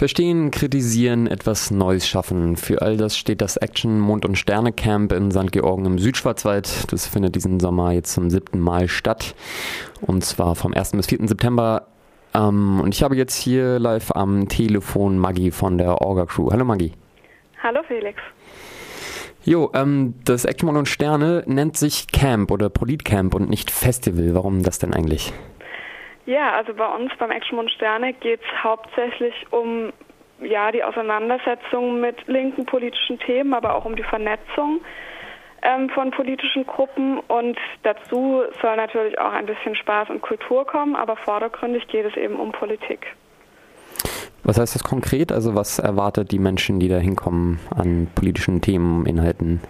Verstehen, kritisieren, etwas Neues schaffen. Für all das steht das Action Mond- und Sterne Camp in St. Georgen im Südschwarzwald. Das findet diesen Sommer jetzt zum siebten Mal statt. Und zwar vom 1. bis 4. September. Ähm, und ich habe jetzt hier live am Telefon Maggie von der Orga Crew. Hallo Maggie. Hallo Felix. Jo, ähm, das Action Mond und Sterne nennt sich Camp oder Politcamp und nicht Festival. Warum das denn eigentlich? Ja, also bei uns beim Action Mond Sterne geht es hauptsächlich um ja, die Auseinandersetzung mit linken politischen Themen, aber auch um die Vernetzung ähm, von politischen Gruppen. Und dazu soll natürlich auch ein bisschen Spaß und Kultur kommen, aber vordergründig geht es eben um Politik. Was heißt das konkret? Also was erwartet die Menschen, die da hinkommen an politischen Themen, Inhalten?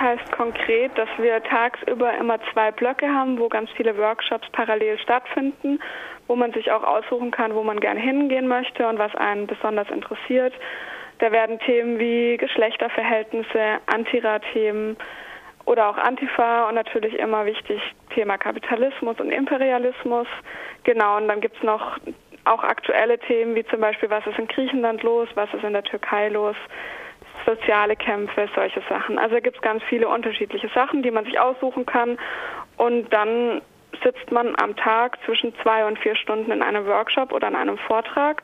Heißt konkret, dass wir tagsüber immer zwei Blöcke haben, wo ganz viele Workshops parallel stattfinden, wo man sich auch aussuchen kann, wo man gerne hingehen möchte und was einen besonders interessiert. Da werden Themen wie Geschlechterverhältnisse, Antira-Themen oder auch Antifa und natürlich immer wichtig Thema Kapitalismus und Imperialismus. Genau, und dann gibt es noch auch aktuelle Themen wie zum Beispiel, was ist in Griechenland los, was ist in der Türkei los, soziale Kämpfe, solche Sachen. Also gibt es ganz viele unterschiedliche Sachen, die man sich aussuchen kann. Und dann sitzt man am Tag zwischen zwei und vier Stunden in einem Workshop oder in einem Vortrag.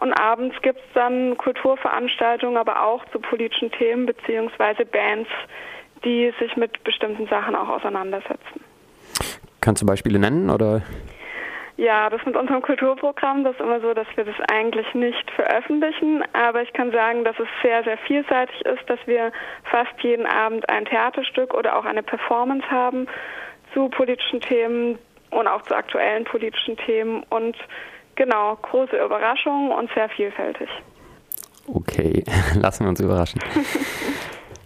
Und abends gibt es dann Kulturveranstaltungen, aber auch zu politischen Themen beziehungsweise Bands, die sich mit bestimmten Sachen auch auseinandersetzen. Kannst du Beispiele nennen oder? Ja, das mit unserem Kulturprogramm, das ist immer so, dass wir das eigentlich nicht veröffentlichen, aber ich kann sagen, dass es sehr, sehr vielseitig ist, dass wir fast jeden Abend ein Theaterstück oder auch eine Performance haben zu politischen Themen und auch zu aktuellen politischen Themen und genau, große Überraschungen und sehr vielfältig. Okay, lassen wir uns überraschen.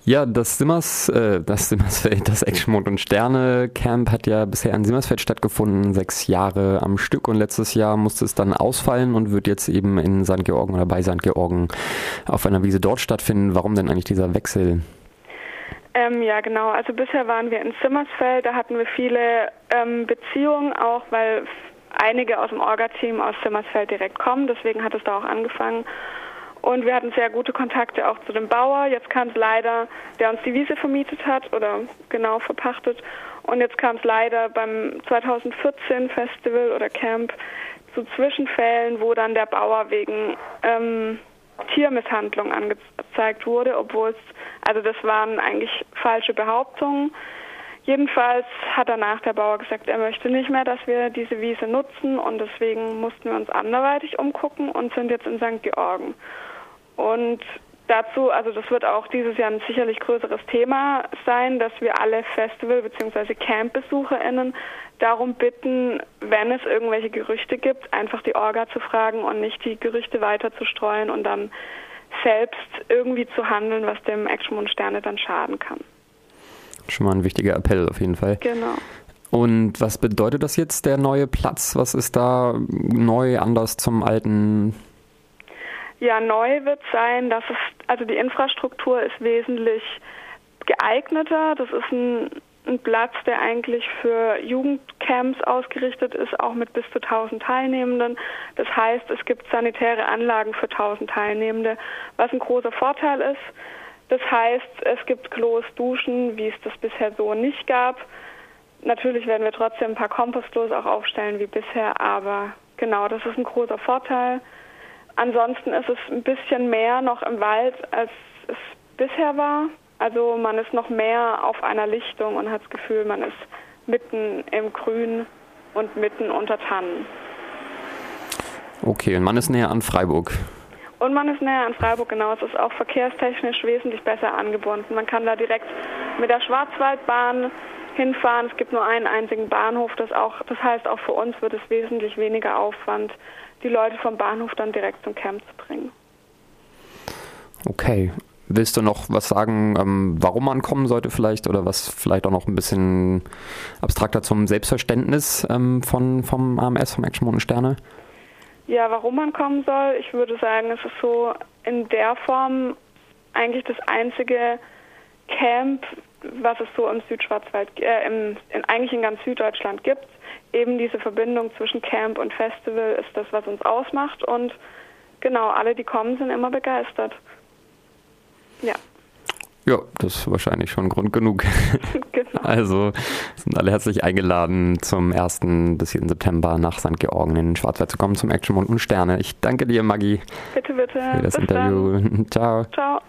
Ja, das Simmers, äh, das Simmersfeld, das Actionmond und Sterne Camp hat ja bisher in Simmersfeld stattgefunden, sechs Jahre am Stück und letztes Jahr musste es dann ausfallen und wird jetzt eben in St. Georgen oder bei St. Georgen auf einer Wiese dort stattfinden. Warum denn eigentlich dieser Wechsel? Ähm, ja, genau. Also bisher waren wir in Simmersfeld, da hatten wir viele ähm, Beziehungen auch, weil einige aus dem Orga-Team aus Simmersfeld direkt kommen, deswegen hat es da auch angefangen. Und wir hatten sehr gute Kontakte auch zu dem Bauer. Jetzt kam es leider, der uns die Wiese vermietet hat oder genau verpachtet. Und jetzt kam es leider beim 2014 Festival oder Camp zu Zwischenfällen, wo dann der Bauer wegen ähm, Tiermisshandlung angezeigt wurde, obwohl es, also das waren eigentlich falsche Behauptungen. Jedenfalls hat danach der Bauer gesagt, er möchte nicht mehr, dass wir diese Wiese nutzen und deswegen mussten wir uns anderweitig umgucken und sind jetzt in St. Georgen. Und dazu, also das wird auch dieses Jahr ein sicherlich größeres Thema sein, dass wir alle Festival- bzw. Camp-BesucherInnen darum bitten, wenn es irgendwelche Gerüchte gibt, einfach die Orga zu fragen und nicht die Gerüchte weiter zu streuen und dann selbst irgendwie zu handeln, was dem Action und Sterne dann schaden kann. Schon mal ein wichtiger Appell auf jeden Fall. Genau. Und was bedeutet das jetzt, der neue Platz? Was ist da neu, anders zum alten ja, neu wird sein, dass es, also die Infrastruktur ist wesentlich geeigneter. Das ist ein, ein Platz, der eigentlich für Jugendcamps ausgerichtet ist, auch mit bis zu 1000 Teilnehmenden. Das heißt, es gibt sanitäre Anlagen für 1000 Teilnehmende, was ein großer Vorteil ist. Das heißt, es gibt Klos, Duschen, wie es das bisher so nicht gab. Natürlich werden wir trotzdem ein paar Kompostklos auch aufstellen wie bisher, aber genau, das ist ein großer Vorteil. Ansonsten ist es ein bisschen mehr noch im Wald, als es bisher war. Also man ist noch mehr auf einer Lichtung und hat das Gefühl, man ist mitten im Grün und mitten unter Tannen. Okay, und man ist näher an Freiburg. Und man ist näher an Freiburg, genau. Es ist auch verkehrstechnisch wesentlich besser angebunden. Man kann da direkt mit der Schwarzwaldbahn hinfahren. Es gibt nur einen einzigen Bahnhof. Das, auch, das heißt, auch für uns wird es wesentlich weniger Aufwand, die Leute vom Bahnhof dann direkt zum Camp zu bringen. Okay. Willst du noch was sagen, ähm, warum man kommen sollte vielleicht oder was vielleicht auch noch ein bisschen abstrakter zum Selbstverständnis ähm, von, vom AMS, vom Action Mond Sterne? Ja, warum man kommen soll, ich würde sagen, es ist so in der Form eigentlich das einzige Camp, was es so im Südschwarzwald, äh, im, in, eigentlich in ganz Süddeutschland gibt. Eben diese Verbindung zwischen Camp und Festival ist das, was uns ausmacht und genau, alle, die kommen, sind immer begeistert. Ja. Ja, das ist wahrscheinlich schon Grund genug. genau. Also sind alle herzlich eingeladen, zum 1. bis 4. September nach St. Georgen in den Schwarzwald zu kommen zum Action Mond und Sterne. Ich danke dir, Maggie. Bitte, bitte. Für das bis Interview. Dann. Ciao. Ciao.